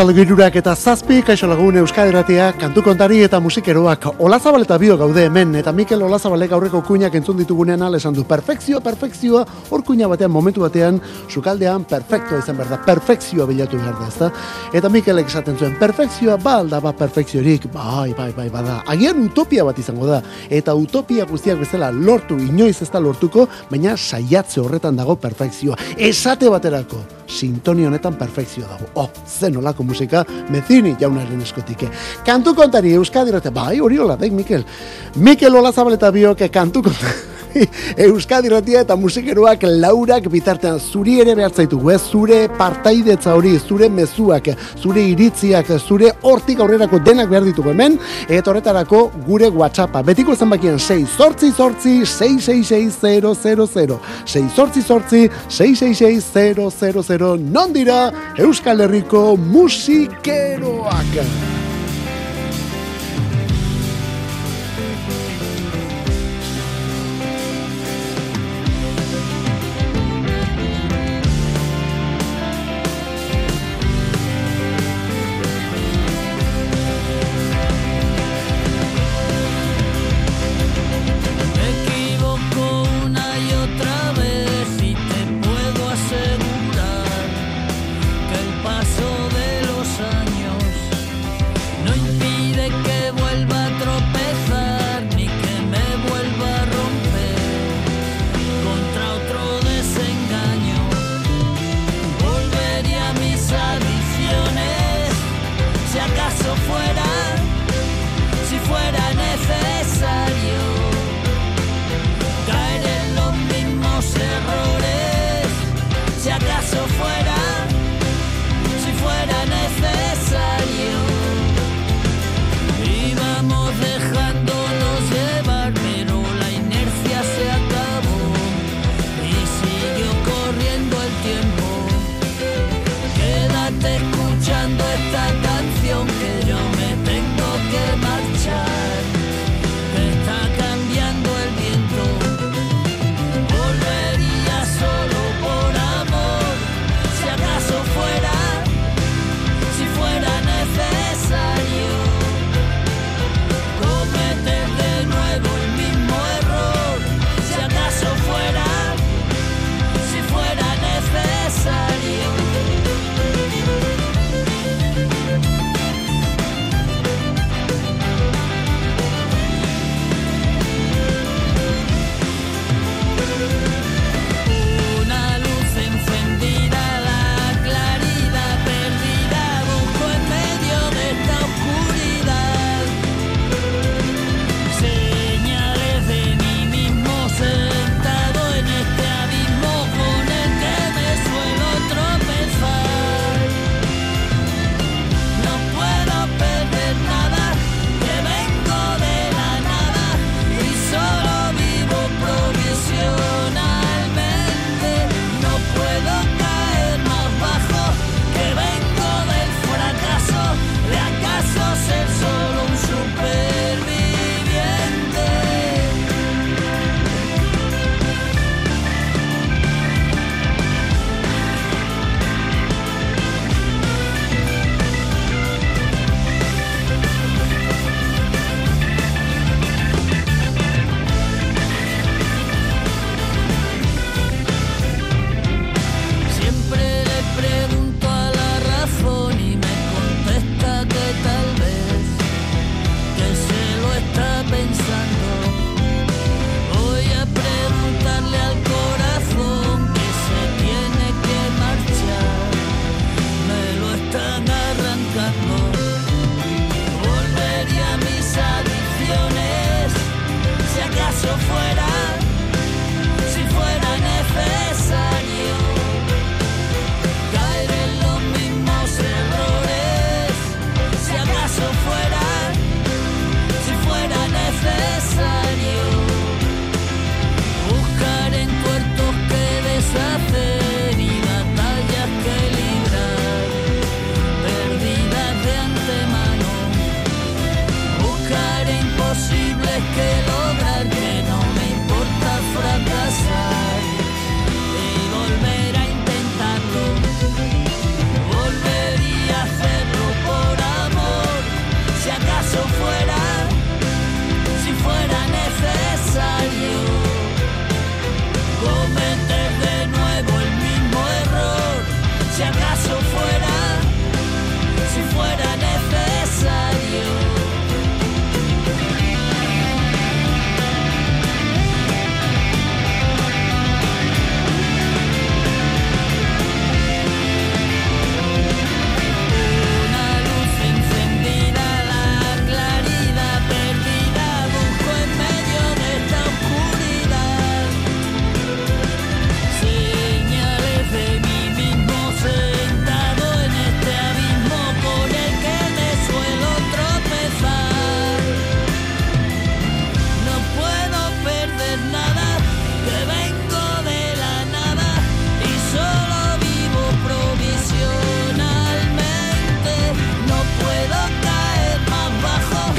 Arratzalde eta zazpi, kaixo lagun euskaderatia, kantu kontari eta musikeroak. Olazabal eta bio gaude hemen, eta Mikel Olazabalek aurreko kuinak entzun ditugunean esan du, perfekzioa, perfekzioa, hor kuina batean, momentu batean, sukaldean, perfektua izan behar da, perfekzioa bilatu behar da, ezta? Eta Mikelek esaten zuen, perfekzioa, ba, alda, ba, perfekziorik, bai, bai, bai, bada. Agian utopia bat izango da, eta utopia guztiak bezala lortu, inoiz ez da lortuko, baina saiatze horretan dago perfekzioa. Esate baterako, sintoni honetan perfekzioa dago. Oh, zen olako musika, mezini jaunaren eskotike. Kantu kontari, Euskadi bai, hori hola, daik, Mikel. Mikel Ola Zabaleta bioke kantu kontari. Euskadi Ratia eta musikeroak laurak bitartean. Zuri ere behar zaitu, ez zure partaidetza hori, zure mezuak, zure iritziak, zure hortik aurrerako denak behar ditugu hemen, eta horretarako gure WhatsAppa. Betiko zenbakien 6 sortzi sortzi 666 6 sortzi sortzi 666 non dira Euskal Herriko musikeroak.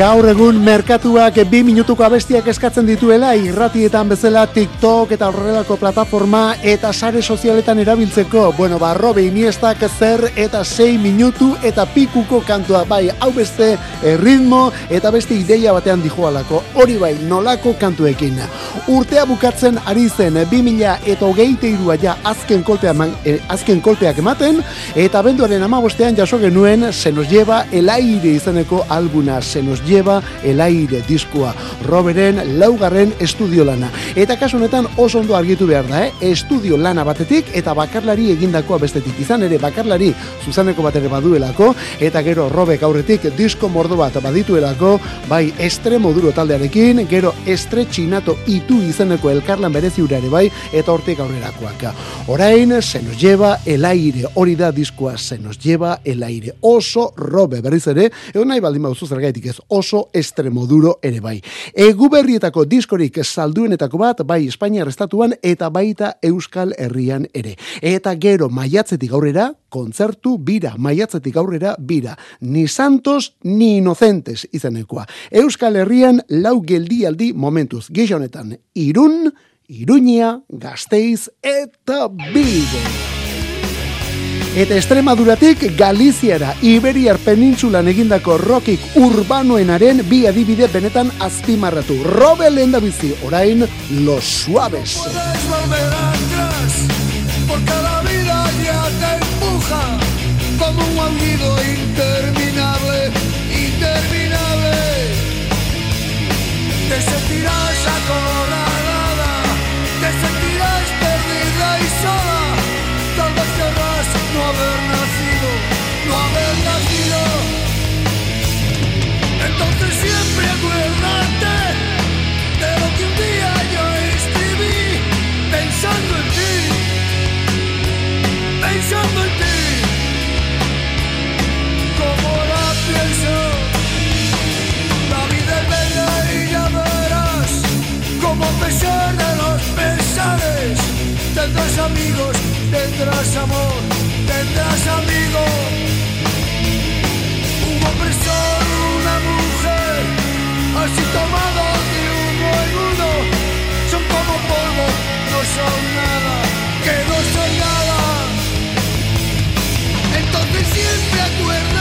Gaur egun merkatuak bi minutuko abestiak eskatzen dituela irratietan bezala TikTok eta horrelako plataforma eta sare sozialetan erabiltzeko. Bueno, ba, Robe Iniestak zer eta 6 minutu eta pikuko kantua bai, hau beste eh, ritmo eta beste ideia batean dijoalako. Hori bai, nolako kantuekin. Urtea bukatzen ari zen 2000 eta hogeite irua ja azken, kolpea eh, azken kolpeak ematen eta benduaren amabostean jaso genuen se nos lleva el aire izeneko albuna, se nos lleva el aire diskoa Roberen laugarren estudio lana. Eta kasu honetan oso ondo argitu behar da, eh? estudio lana batetik eta bakarlari egindakoa bestetik. Izan ere bakarlari zuzaneko bat ere baduelako eta gero Robek aurretik disko mordo bat badituelako bai estremo duro taldearekin, gero estretxinato itu izeneko elkarlan berezi ere bai eta hortik aurrerakoak. Orain, se nos lleva el aire, hori da diskoa, se nos lleva el aire. Oso Robe berriz ere, egon nahi baldin bauzu zergaitik ez, oso estremoduro ere bai. Egu berrietako diskorik salduenetako bat, bai Espainia estatuan eta baita Euskal Herrian ere. Eta gero maiatzetik aurrera, kontzertu bira, maiatzetik aurrera bira. Ni santos, ni inocentes izenekoa. Euskal Herrian lau geldialdi momentuz. Gixo honetan, irun, iruñia, gazteiz eta bide. Eta Estremaduratik Galiziara, Iberiar penintsulan egindako rokik urbanoenaren bi adibide benetan azpimarratu. Robe lehen bizi, orain, Los Suaves. Porque la vida te empuja como un aullido interminable, interminable. Te sentirás acorralada, te sentirás no haber nacido, no haber nacido. Entonces siempre acuérdate de lo que un día yo escribí, pensando en ti, pensando en ti. Como la pienso, la vida es bella y ya verás, como pesar de los pesares, tendrás amigos, tendrás amor tendrás amigo, un hombre solo, una mujer, así tomados de uno en uno, son como polvo, no son nada, que no son nada. Entonces siempre acuérdate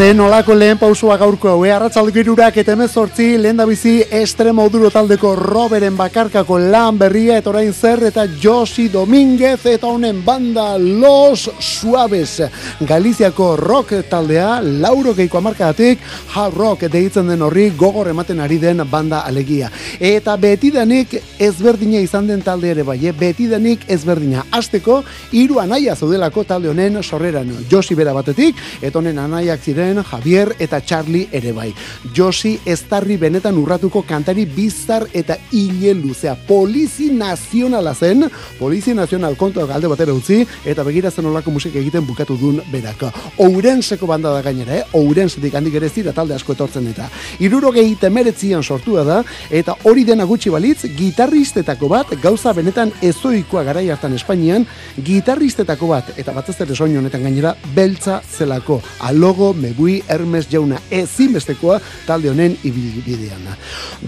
Zen olako lehen pausua gaurko hau, eh? arratzaldu girurak eta emezortzi lehen da bizi estremo duro taldeko Roberen bakarkako lan berria eta orain zer eta Josi Dominguez eta honen banda Los Suaves. Galiziako rock taldea, lauro geiko amarkadatik, hard rock deitzen den horri gogor ematen ari den banda alegia. Eta betidanik ezberdina izan den talde ere bai, eh? betidanik ezberdina. Azteko, hiru anaia zaudelako talde honen sorreran. Josi bera batetik, eta honen anaiak ziren Javier eta Charlie ere bai. Josi Estarri benetan urratuko kantari bizar eta hile luzea. Polizi nazionala zen, polizi nazional kontua galde batera utzi, eta begirazen olako musik egiten bukatu duen beraka. Ourenseko banda da gainera, eh? Ourensetik handik ere zira talde asko etortzen eta. Iruro gehi temeretzian sortua da, eta hori dena gutxi balitz, gitarristetako bat, gauza benetan ezoikoa garai hartan Espainian, gitarristetako bat, eta batez ere soin honetan gainera, beltza zelako. Alogo, Mebui, Hermes jauna, ezinbestekoa talde honen ibibidean.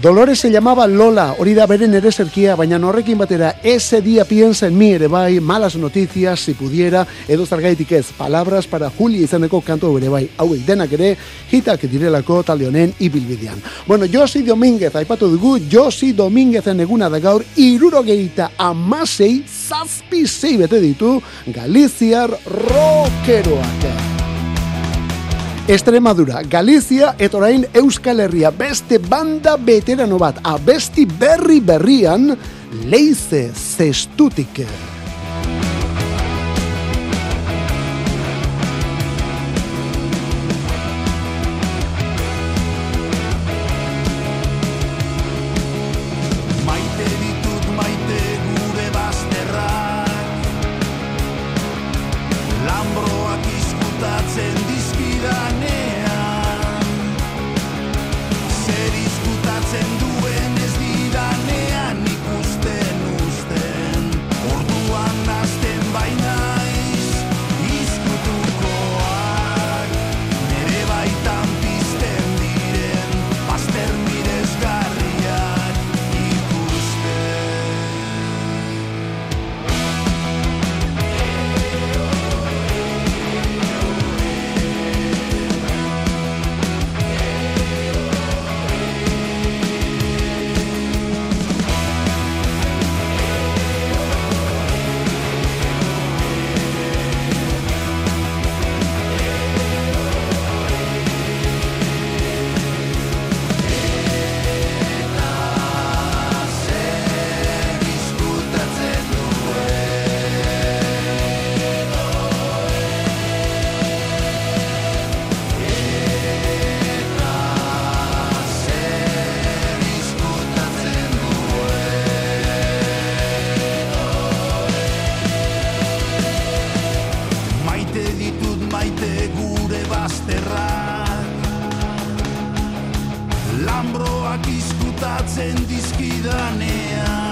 Dolores se llamaba Lola, hori da beren ere zerkia, baina horrekin batera, ese dia piensa en mi ere bai, malas noticias, si pudiera, edo zargaitik ez, palabras para Julia izaneko kanto ere bai, hauek denak ere, hitak direlako talde honen ibilbidean. Bueno, Josi Domínguez, aipatu dugu, Josi Domínguezen eguna da gaur, irurogeita amasei, zazpi zei bete ditu, Galiziar rockeroak. Extremadura, Galizia eta orain Euskal Herria beste banda veterano bat, abesti berri berrian, leize zestutik. Izkutatzen dizkidanean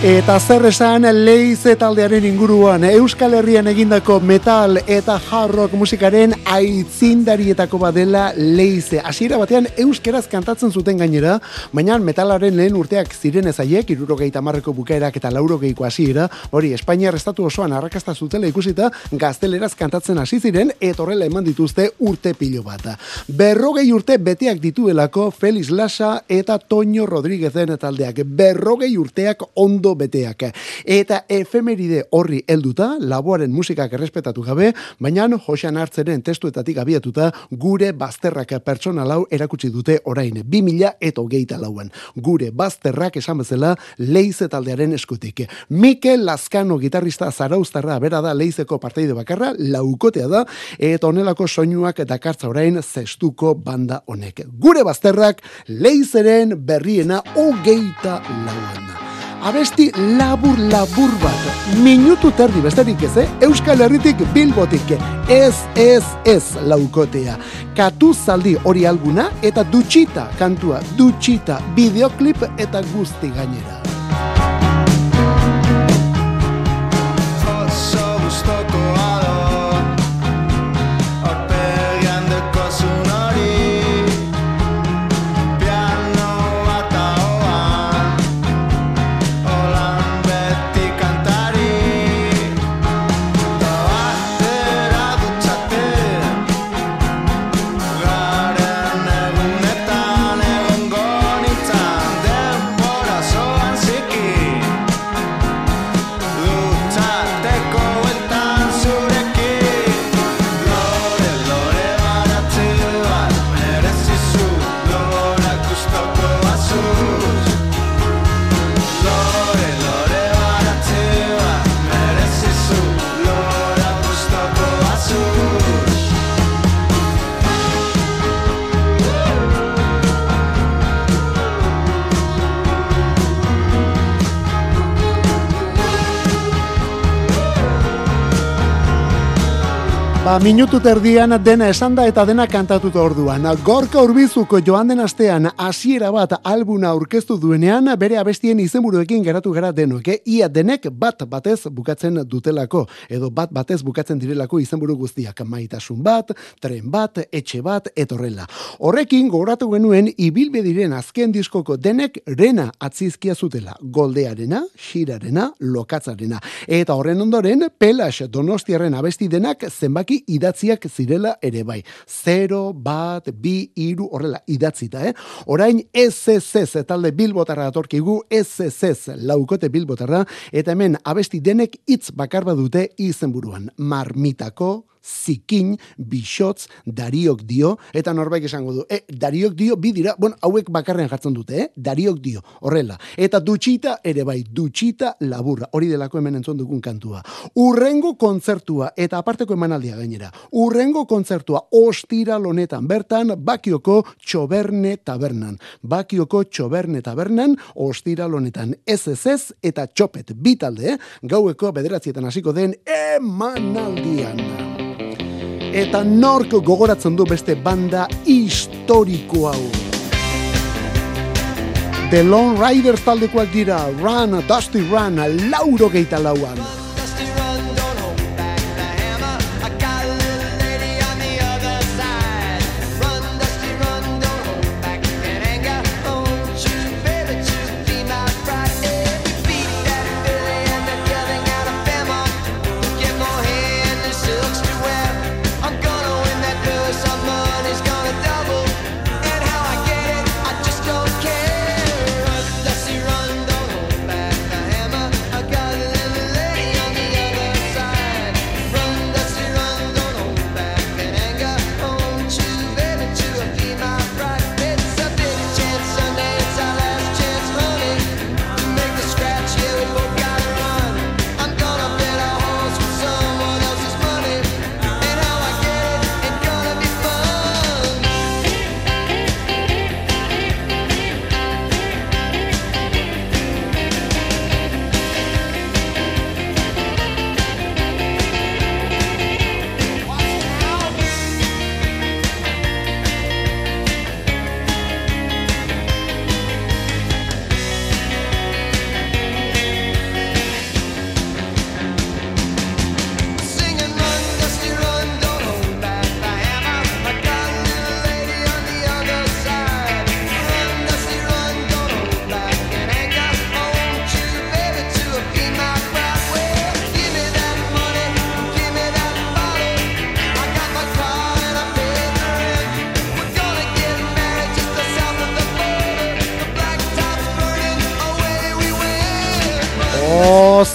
Eta zer esan leize taldearen inguruan Euskal Herrian egindako metal eta hard rock musikaren aitzindarietako badela leize. Hasiera batean euskeraz kantatzen zuten gainera, baina metalaren lehen urteak ziren ezaiek, irurogeita marreko bukaerak eta laurogeiko hasiera, hori Espainiar estatu osoan arrakasta zutela ikusita, gazteleraz kantatzen hasi ziren, eta horrela eman dituzte urte pilo bat. Berrogei urte beteak dituelako Felix Lasa eta Toño Rodríguezen taldeak. Berrogei urteak ondo beteak. Eta efemeride horri helduta, laboaren musikak errespetatu gabe, baina Josean hartzeren testuetatik abiatuta gure bazterrak pertsonalau erakutsi dute orain 2000 eta hogeita lauan. Gure bazterrak esan bezala leize taldearen eskutik. Mikel Lazkano gitarrista zaraustarra bera da leizeko parteide bakarra, laukotea da, eta onelako soinuak dakartza orain zestuko banda honek. Gure bazterrak leizeren berriena hogeita lauan abesti labur labur bat. Minutu terdi besterik ez, eh? Euskal Herritik bilbotik. Ez, ez, ez laukotea. Katu zaldi hori alguna eta dutxita kantua. Dutxita, videoklip eta guzti gainera. Minutu terdian dena esanda eta dena kantatuta orduan. Gorka urbizuko joan den astean hasiera bat albuna aurkeztu duenean bere abestien izenburuekin geratu gara denoke. Ia denek bat batez bukatzen dutelako. Edo bat batez bukatzen direlako izenburu guztiak. Maitasun bat, tren bat, etxe bat, etorrela. Horrekin gogoratu genuen ibilbe diren azken diskoko denek rena atzizkia zutela. Goldearena, xirarena, lokatzarena. Eta horren ondoren, pelas donostiaren abesti denak zenbaki idatziak zirela ere bai. Zero, bat, bi, iru, horrela, idatzita, eh? Orain, SSS, talde bilbotarra atorkigu, SSS, laukote bilbotarra, eta hemen abesti denek hitz bakar badute izenburuan. Marmitako, zikin, bixotz, dariok dio, eta norbaik esango du, e, dariok dio, bidira, bueno, hauek bakarren jartzen dute, eh? dariok dio, horrela. Eta dutxita, ere bai, dutxita laburra, hori delako hemen entzun dugun kantua. Urrengo kontzertua, eta aparteko emanaldia gainera, urrengo kontzertua, ostira lonetan, bertan, bakioko txoberne tabernan. Bakioko txoberne tabernan, ostira lonetan, ez ez ez, eta txopet, bitalde, eh? gaueko bederatzietan hasiko den emanaldian. Eta nork gogoratzen du beste banda historiko hau. The Lone Riders taldekoak dira, Run, Dusty Run, lauro geita lauan.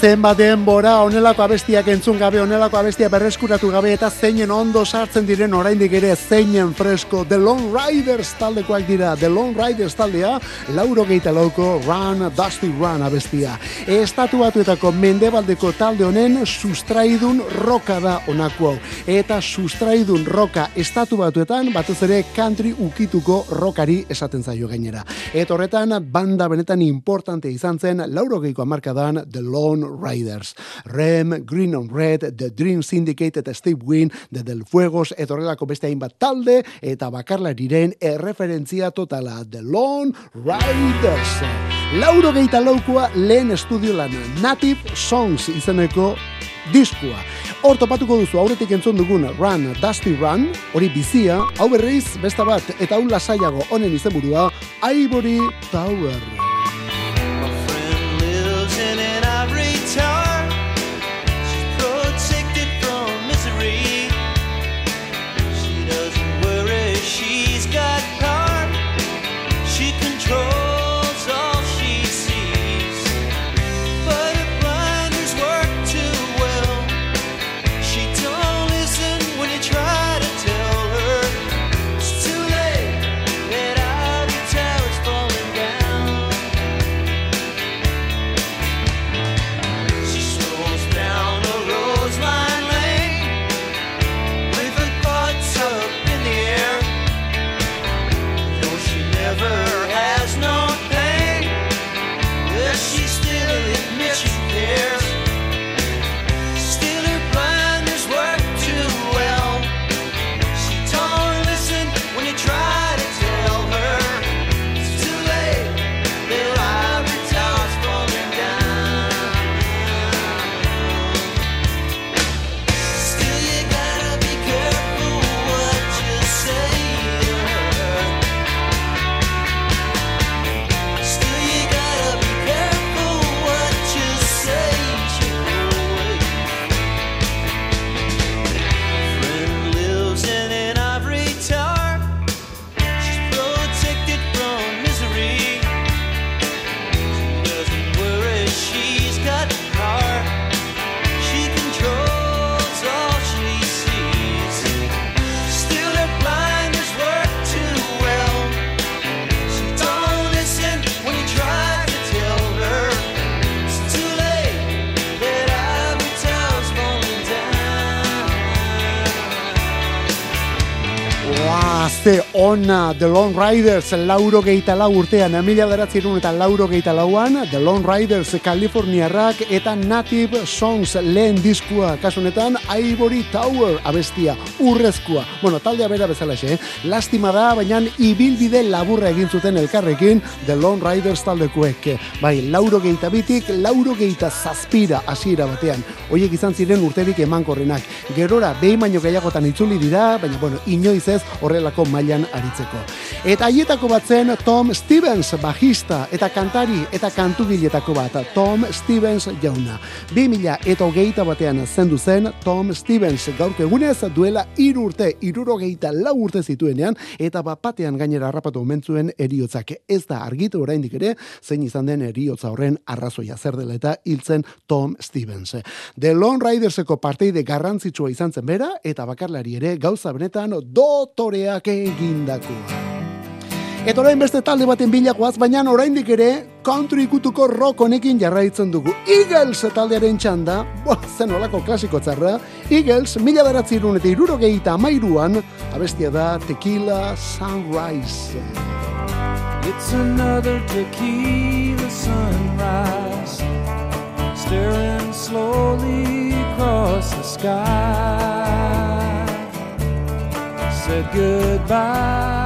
Zenbat denbora onelako abestiak entzun gabe, onelako abestia berreskuratu gabe, eta zeinen ondo sartzen diren oraindik ere zeinen fresko, The Lone Riders taldekoak dira, The Lone Riders taldea, lauro geita lauko Run, Dusty Run abestia. Estatuatuetako mendebaldeko talde honen sustraidun roka da onako hau. Eta sustraidun roka estatu batuetan, batez ere country ukituko rokari esaten zaio gainera. Eta horretan, banda benetan importante izan zen, lauro geiko amarkadan The Lone Riders. Rem, Green on Red, The Dream Syndicate eta Steve Wynn, The Del Fuegos, eta horrelako beste hainbat talde, eta bakarlariren erreferentzia totala The Lone Riders. Lauro geita laukua lehen estudio lana, Native Songs izeneko diskua. Hor topatuko duzu aurretik entzun dugun Run, Dusty Run, hori bizia, hau berriz, besta bat, eta hau lasaiago honen izenburua, Ivory Tower. Ona The Lone Riders lauro geita lau urtean, emilia deratzerun eta lauro geita lauan, The Lone Riders Californiarrak eta Native Songs lehen diskua, kasunetan Ivory Tower abestia, urrezkoa. Bueno, taldea bera bezala xe, eh? lastima da, baina ibilbide laburra egin zuten elkarrekin The Lone Riders taldekuek. Bai, lauro geita bitik, lauro geita zazpira hasiera batean. Oiek izan ziren urterik emankorrenak. Gerora, behin baino gehiagotan itzuli dira, baina, bueno, inoiz ez horrelako mailan aritzeko. Eta haietako bat zen Tom Stevens bajista eta kantari eta kantugiletako bat Tom Stevens jauna. 2000 eta hogeita batean zendu zen Tom Stevens gaurko egunez duela iru urte, iruro geita lau urte zituenean eta bat batean gainera harrapatu omentzuen eriotzak ez da argitu oraindik ere zein izan den eriotza horren arrazoia zer dela eta hiltzen Tom Stevens. The Lone Riderseko parteide garrantzitsua izan zen bera eta bakarlari ere gauza benetan dotoreak egindakoa. Eta orain beste talde baten bilakoaz, baina oraindik ere country ikutuko rock honekin jarraitzen dugu. Eagles taldearen txanda, boa, zen olako klasiko txarra, Eagles, mila beratzi irun eta iruro gehita amairuan, abestia da Tequila Sunrise. It's another tequila sunrise Staring slowly across the sky said goodbye.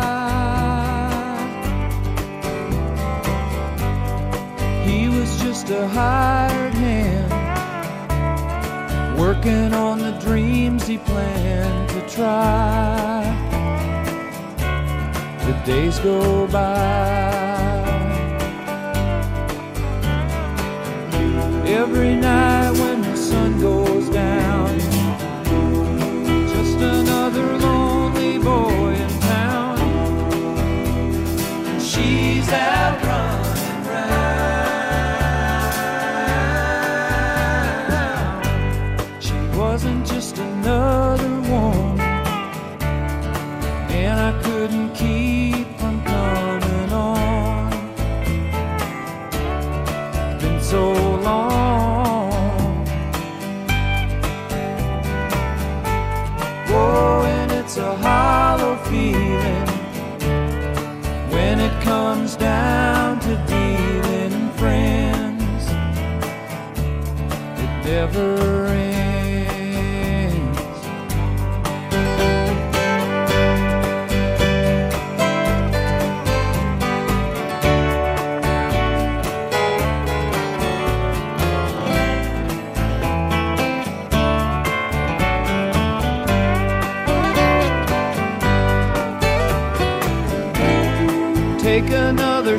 He was just a hired hand, working on the dreams he planned to try. The days go by. Every night out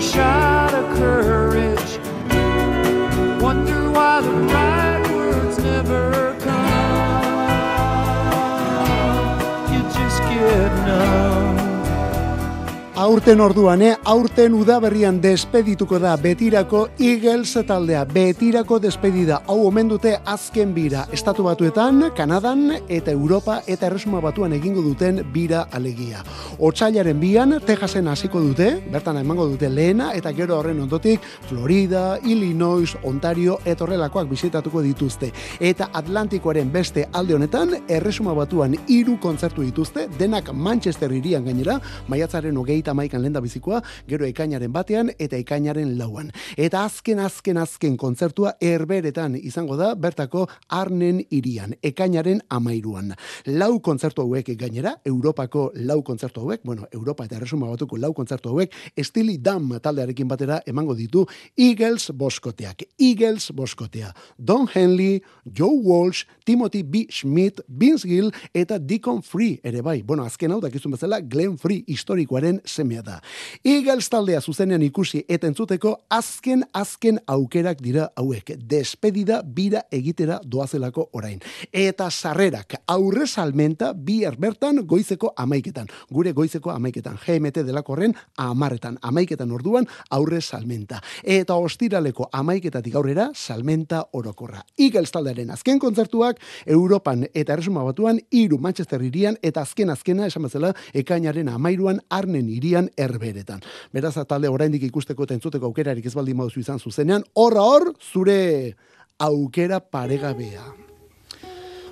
another Aurten orduan, eh? aurten udaberrian despedituko da betirako Eagles taldea. Betirako despedida. Hau omen dute azken bira. Estatu batuetan, Kanadan eta Europa eta Erresuma batuan egingo duten bira alegia. Otsailaren bian, Texasen hasiko dute, bertan emango dute lehena, eta gero horren ondotik, Florida, Illinois, Ontario, eta horrelakoak bisitatuko dituzte. Eta Atlantikoaren beste alde honetan, Erresuma batuan hiru kontzertu dituzte, denak Manchester irian gainera, maiatzaren hogeita maikan lenda bizikoa, gero ekainaren batean eta ekainaren lauan. Eta azken, azken, azken kontzertua erberetan izango da, bertako Arnen irian, ekainaren amairuan. Lau kontzertu hauek gainera, Europako lau kontzertu hauek, bueno, Europa eta Erresuma batuko lau kontzertu hauek, Stili Dam taldearekin batera emango ditu Eagles boskoteak. Eagles boskotea. Don Henley, Joe Walsh, Timothy B. Schmidt, Vince Gill eta Deacon Free ere bai. Bueno, azken hau dakizun bezala Glenn Free historikoaren semea da. Eagles taldea zuzenean ikusi eta entzuteko azken azken aukerak dira hauek. Despedida bira egitera doazelako orain. Eta sarrerak aurre salmenta bihar bertan goizeko amaiketan. Gure goizeko amaiketan. GMT delakorren amarretan. Amaiketan orduan aurre salmenta. Eta ostiraleko amaiketatik aurrera salmenta orokorra. Eagles taldearen azken kontzertuak Europan eta Erresuma batuan hiru Manchester irian eta azken azkena esan bezala ekainaren amairuan arnen irian erberetan. Beraz, talde oraindik ikusteko eta entzuteko aukerarik ez baldin baduzu izan zuzenean, horra hor, zure aukera paregabea.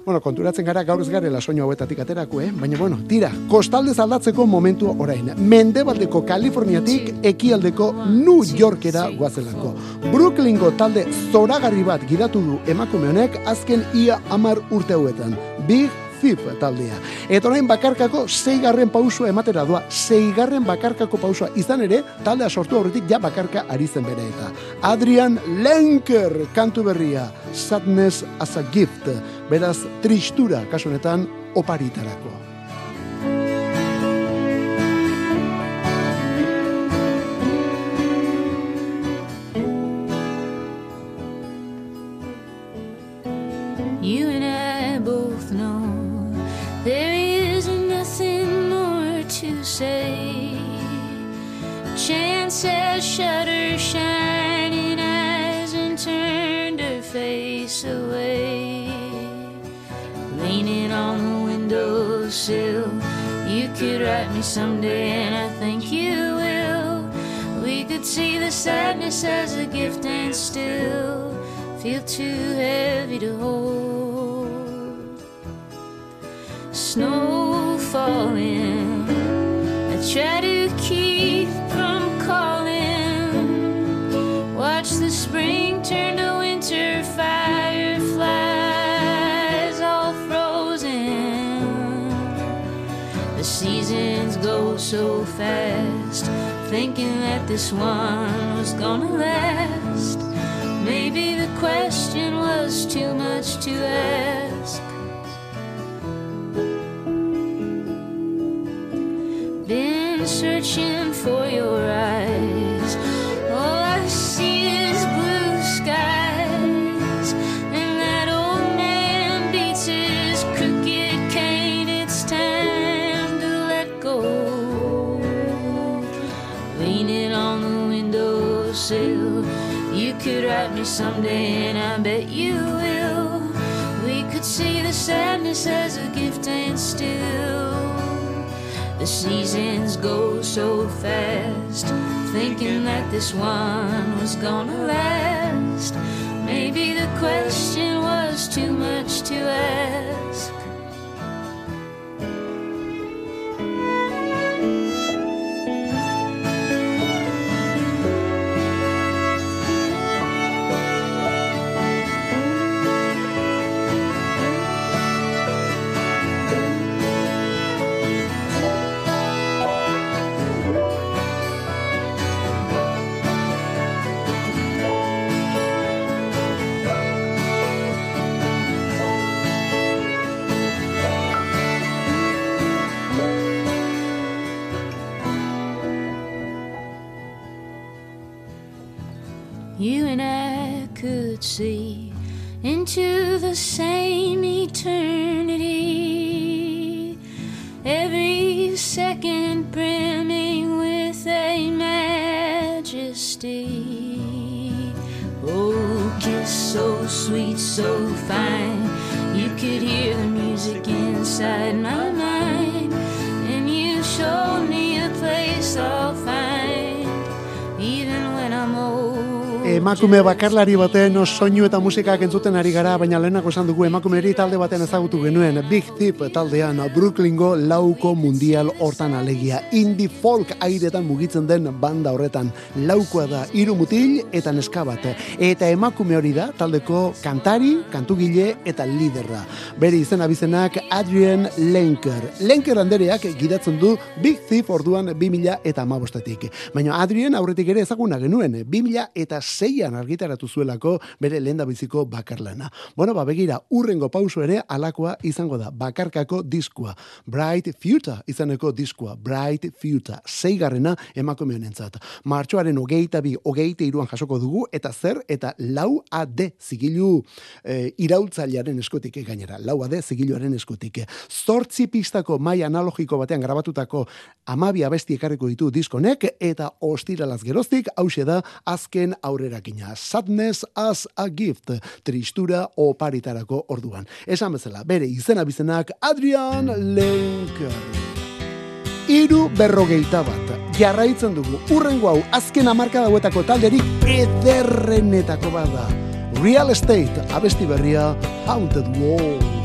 Bueno, konturatzen gara gaur ez garela soinu hauetatik aterako, eh? Baina, bueno, tira, kostalde aldatzeko momentu orain. Mendebaldeko Kaliforniatik ekialdeko New Yorkera guazelako. Brooklyngo talde zoragarri bat gidatu du emakume honek azken ia amar urte hauetan. Big Zip taldea. Eta orain bakarkako zeigarren pausua ematera doa, zeigarren bakarkako pausua izan ere, taldea sortu aurretik ja bakarka ari zen bere eta. Adrian Lenker kantu berria, Sadness as a Gift, beraz tristura kasu honetan oparitarako. Has shut shining eyes and turned her face away. Leaning on the windowsill, you could write me someday, and I think you will. We could see the sadness as a gift and still feel too heavy to hold. Snow falling, I try to keep winter, all frozen. The seasons go so fast, thinking that this one was gonna last. Maybe the question was too much to ask. Me someday, and I bet you will. We could see the sadness as a gift and still. The seasons go so fast, thinking that this one was gonna last. Maybe the question was too much to ask. See into the same eternity. Every second brimming with a majesty. Oh, kiss so sweet, so fine. You could hear the music inside my Emakume bakarlari baten soinu eta musikak entzuten ari gara, baina lehenako esan dugu emakumeri talde baten ezagutu genuen Big Tip taldean Brooklyngo lauko mundial hortan alegia. Indie folk airetan mugitzen den banda horretan. Laukoa da hiru mutil eta neska bat. Eta emakume hori da taldeko kantari, kantugile eta liderra. Bere izena bizenak Adrian Lenker. Lenker andereak gidatzen du Big Thief orduan 2000 eta amabostetik. Baina Adrian aurretik ere ezaguna genuen, 2000 eta zeian argitaratu zuelako bere lehen biziko bakarlana. Bueno, ba, begira, urrengo pauso ere alakoa izango da, bakarkako diskua. Bright Future izaneko diskua, Bright Future, zeigarrena emakume honentzat. Martxoaren hogeita bi, hogeita iruan jasoko dugu, eta zer, eta lau AD zigilu e, iraultzailearen eskutik gainera, lau AD zigiluaren eskutik. Zortzi pistako mai analogiko batean grabatutako amabi abesti ekarriko ditu diskonek, eta ostiralaz geroztik, hause da, azken aurrerakina. Sadness as a gift, tristura oparitarako orduan. Esan bezala, bere izena bizenak Adrian Lenker. Iru berrogeita bat. Jarraitzen dugu, urrengo hau azken amarka dauetako talderik ederrenetako bada. Real Estate, abesti berria, Haunted Wall.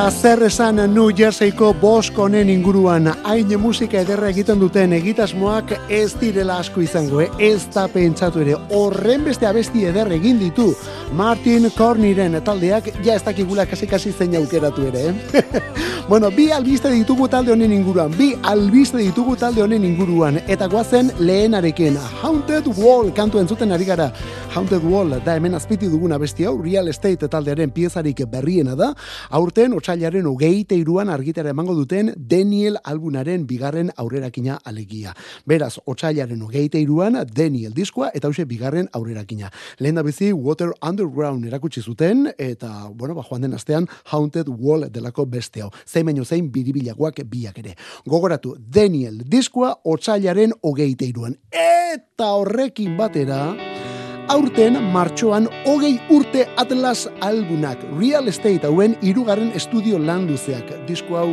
Eta zer esan New Jerseyko boskonen inguruan hain musika ederra egiten duten egitasmoak ez direla asko izango, eh? ez da pentsatu ere. Horren beste abesti eder egin ditu Martin Corniren taldeak ja ez dakigula kasi-kasi zein aukeratu ere. Eh? bueno, bi albiste ditugu talde honen inguruan, bi albiste ditugu talde honen inguruan, eta guazen lehenarekin Haunted Wall kantu entzuten ari gara. Haunted Wall da hemen azpiti duguna besti hau, Real Estate taldearen piezarik berriena da, aurten otsailaren hogeite iruan argitara emango duten Daniel albunaren bigarren aurrerakina alegia. Beraz, otsailaren hogeite iruan Daniel diskoa eta hause bigarren aurrerakina. Lehen da bizi Water Underground erakutsi zuten eta, bueno, ba, joan den astean Haunted Wall delako beste hau. Zein zein biribilagoak biak ere. Gogoratu, Daniel diskoa otsailaren hogeite iruan. Eta horrekin batera, aurten martxoan hogei urte Atlas albunak, Real Estate hauen hirugarren estudio lan luzeak. Disko hau,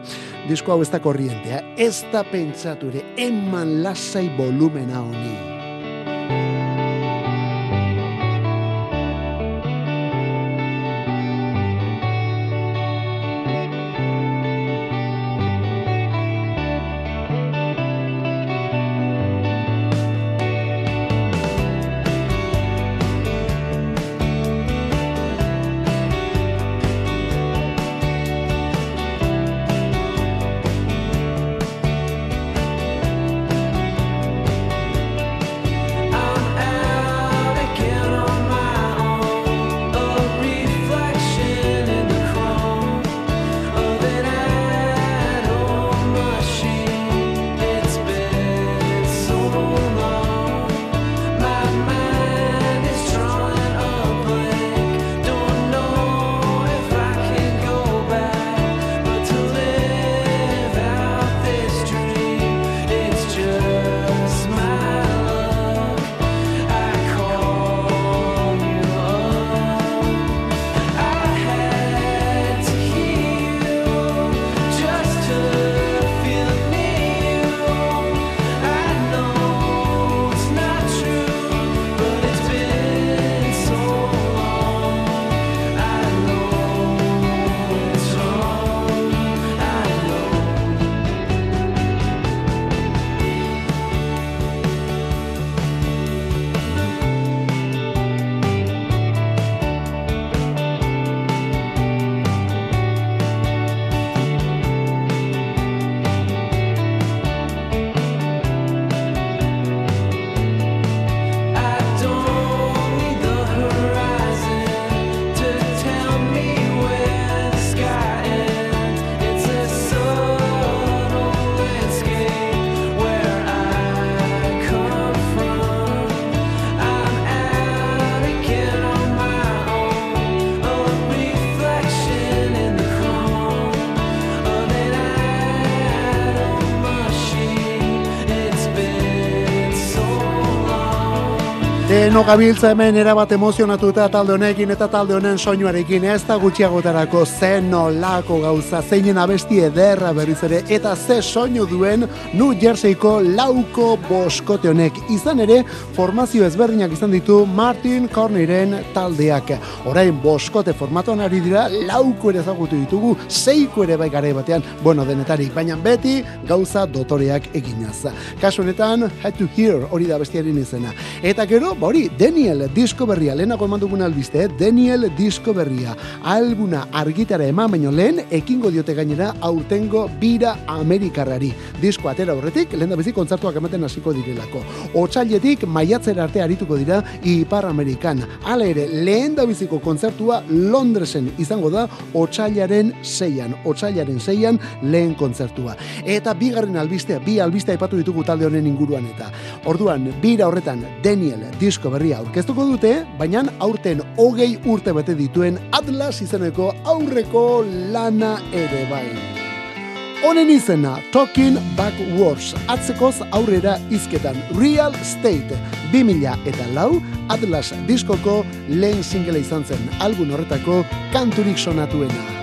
disko hau ez da korrientea, ez da pentsatu ere, eman lasai volumena honi. Deno gabiltza hemen erabat emozionatuta talde honekin eta talde honen soinuarekin ez da gutxiagotarako zen nolako gauza zeinen abesti ederra berriz ere eta ze soinu duen New Jerseyko lauko boskote honek izan ere formazio ezberdinak izan ditu Martin Corniren taldeak. Orain boskote formatuan ari dira lauko ere ezagutu ditugu, seiko ere bai garai batean, bueno denetarik, baina beti gauza dotoreak eginaz. Kasu honetan, Had to Hear hori da bestiaren izena. Eta gero, ba hori, Daniel disko berria, lehenako eman dugun albiste, eh? Daniel disko berria, albuna argitara eman baino lehen, ekingo diote gainera aurtengo bira Amerikarrari. Disko atera horretik, lehen da kontzertuak ematen hasiko direlako. Otsailetik maiatzera arte arituko dira Ipar Amerikan. Hala ere, lehen da biziko kontzertua Londresen izango da otsailaren seian. Otsailaren seian lehen kontzertua. Eta bigarren albistea, bi albistea aipatu ditugu talde honen inguruan eta. Orduan, bira horretan Daniel disko berria aurkeztuko dute, baina aurten hogei urte bete dituen Atlas izeneko aurreko lana ere bai. Honen izena, Talking Backwards, atzekoz aurrera izketan, Real State, 2000 eta lau, Atlas diskoko lehen single izan zen, album horretako kanturik sonatuena.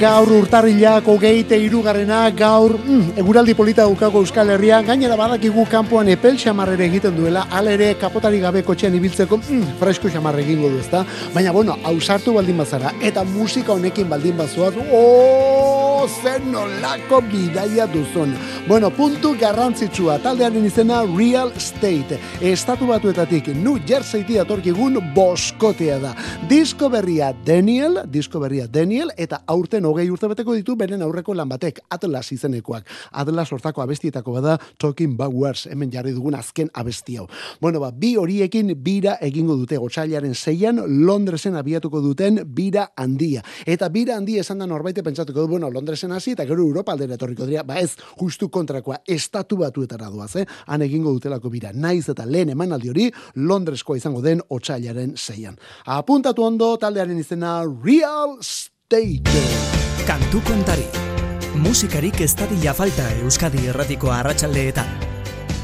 Gaur urtarrilak hogeite irugarrena, gaur mm, eguraldi polita dukago Euskal Herrian, gainera badakigu kanpoan epel xamarrere egiten duela, ala ere kapotari gabe kotxean ibiltzeko mm, fresko xamarre egingo du ezta, baina bueno, ausartu baldin bazara, eta musika honekin baldin bazoaz, oh, zen nolako bidaia duzun. Bueno, puntu garrantzitsua, taldearen izena Real State, estatu batuetatik New Jersey datorkigun boskotea da. Disko berria Daniel, disko berria Daniel, eta aurten hogei urte beteko ditu beren aurreko lan batek, Atlas izenekoak. Atlas hortako abestietako bada Talking About Words, hemen jarri dugun azken abesti hau. Bueno, ba, bi horiekin bira egingo dute, gotxailaren zeian, Londresen abiatuko duten bira handia. Eta bira handia esan da norbaite pentsatuko du, bueno, Londresen hasi eta gero Europa aldera etorriko dira, ba ez, justu kontrakoa, estatu batuetara doaz, eh? Han egingo dutelako bira, naiz eta lehen emanaldi hori, Londreskoa izango den otsailaren zeian. Apuntatu ondo taldearen izena Real State. Kantu kontari. Musikarik ez dadila falta Euskadi erratiko arratsaldeetan.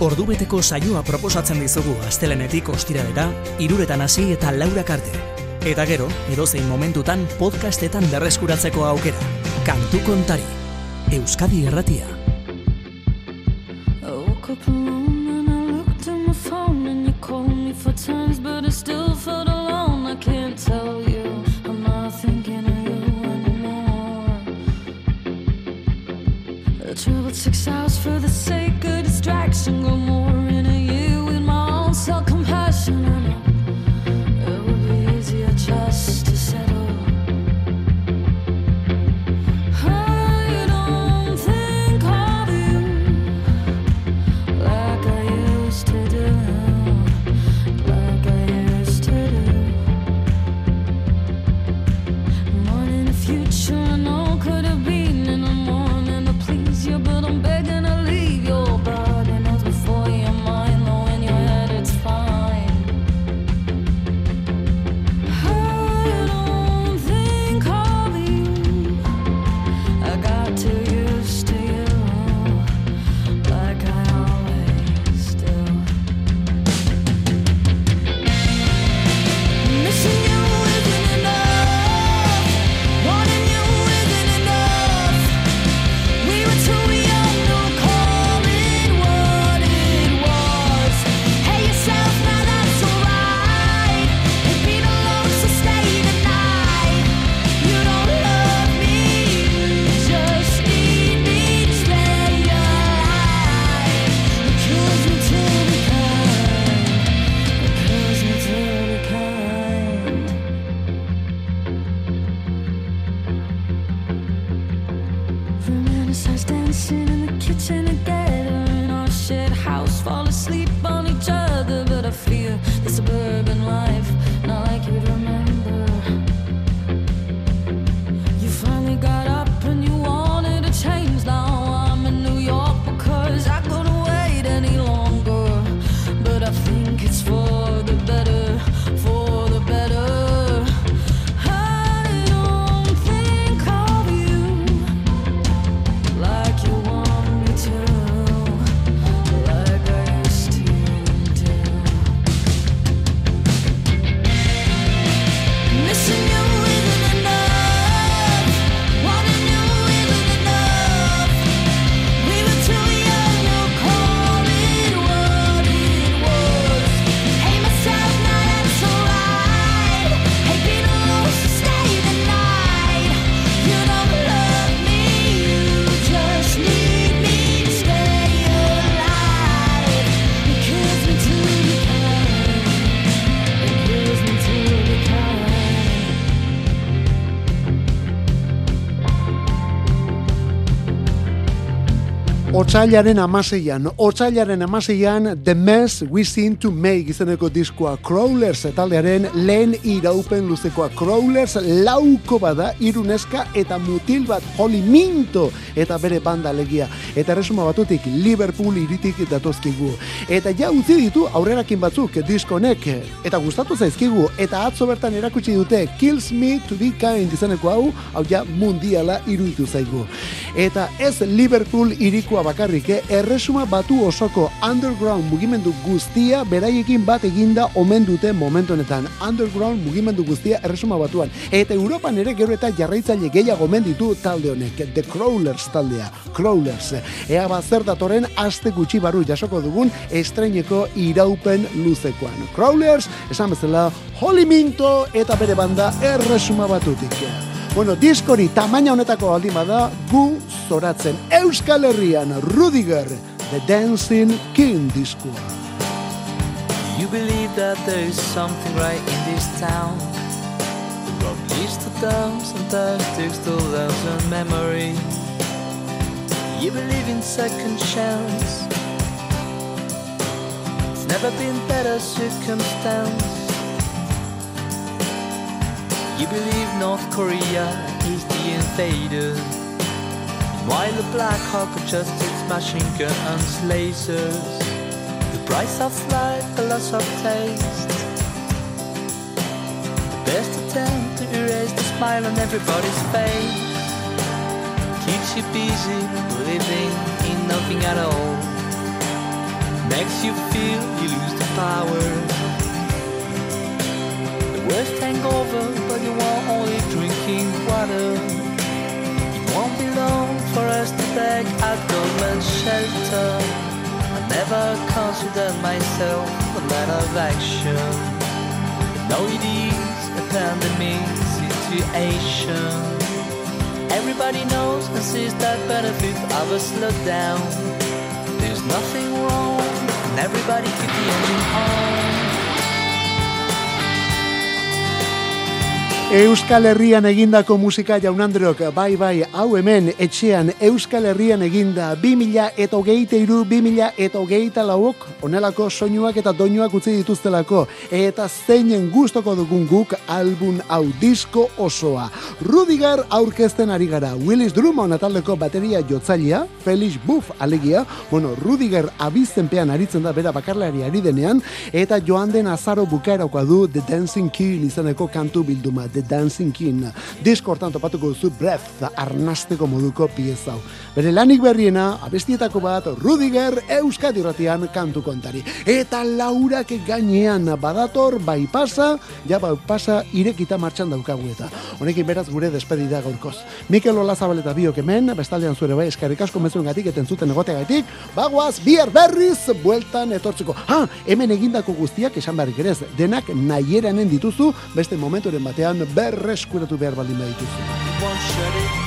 Ordubeteko saioa proposatzen dizugu astelenetik ostiralera, iruretan hasi eta laurak arte. Eta gero, edozein momentutan podcastetan berreskuratzeko aukera. Kantu kontari. Euskadi erratia. Traveled six hours for the sake of distraction, go more you. Otsailaren amaseian, otsailaren amaseian The Mess We Seem to Make izeneko diskoa Crawlers taldearen lehen iraupen luzekoa. Crawlers lauko bada iruneska eta mutil bat Holly Minto eta bere banda legia eta resuma batutik Liverpool iritik datozkigu. Eta ja utzi ditu aurrerakin batzuk diskonek eta gustatu zaizkigu eta atzo bertan erakutsi dute Kills Me to be Kind izeneko hau hau ja mundiala iruditu zaigu. Eta ez Liverpool irikoa bakarrik, eh? erresuma batu osoko underground mugimendu guztia beraiekin bat eginda omen dute momentu honetan. Underground mugimendu guztia erresuma batuan. Eta Europan ere gero eta jarraitzaile gehiago omen ditu talde honek, The Crawlers taldea, Crawlers. Ea bat zer datorren aste gutxi baru jasoko dugun estreineko iraupen luzekoan. Crawlers, esan bezala, Holy Minto eta bere banda erresuma batutik. Bueno, diskori tamaina honetako aldi bada gu zoratzen Euskal Herrian Rudiger, The Dancing King diskoa. You believe that there is something right in this town. Road leads to dumps and takes to loves and memory. You believe in second chance. It's never been better circumstance. You believe North Korea is the invader. While the Black Hawk adjusted machine guns, lasers. The price of life, the loss of taste. The best attempt to erase the smile on everybody's face. Keeps you busy living in nothing at all. Makes you feel you lose the power. Worst hangover, but you are only drinking water. It won't be long for us to beg at government shelter. I never considered myself a man of action. No, it is a pandemic situation. Everybody knows and sees that benefit of a slowdown. There's nothing wrong, and everybody keep the engine on. Euskal Herrian egindako musika jaun Andreok, bai bai, hau hemen etxean Euskal Herrian eginda 2000 eta hogeita iru, 2000 eta hogeita lauok, onelako soinuak eta doinuak utzi dituztelako, eta zeinen gustoko dugun guk album hau disko osoa. Rudiger aurkezten ari gara, Willis Drummond ataldeko bateria jotzailea, Felix Buff alegia, bueno, Rudiger abizenpean aritzen da bera bakarlari ari denean, eta joan den azaro bukaeraukoa du The Dancing King izaneko kantu bilduma, The Dancing King. Disko hortan topatuko duzu Breath, arnasteko moduko pieza hau. Bere lanik berriena, abestietako bat, Rudiger Euskadi ratian kantu kontari. Eta laurak gainean badator, bai pasa, ja bai pasa irekita martxan daukagu eta. Honekin beraz gure despedida gaurkoz. Mikel Olazabal eta biok hemen, bestaldean zure bai eskarrik asko mezuen gatik, eten zuten egoteagatik, bagoaz, bihar berriz, bueltan etortzeko. Ha, hemen egindako guztiak esan beharrik ere denak nahieranen dituzu, beste momenturen batean berreskuratu behar baldin badituzu.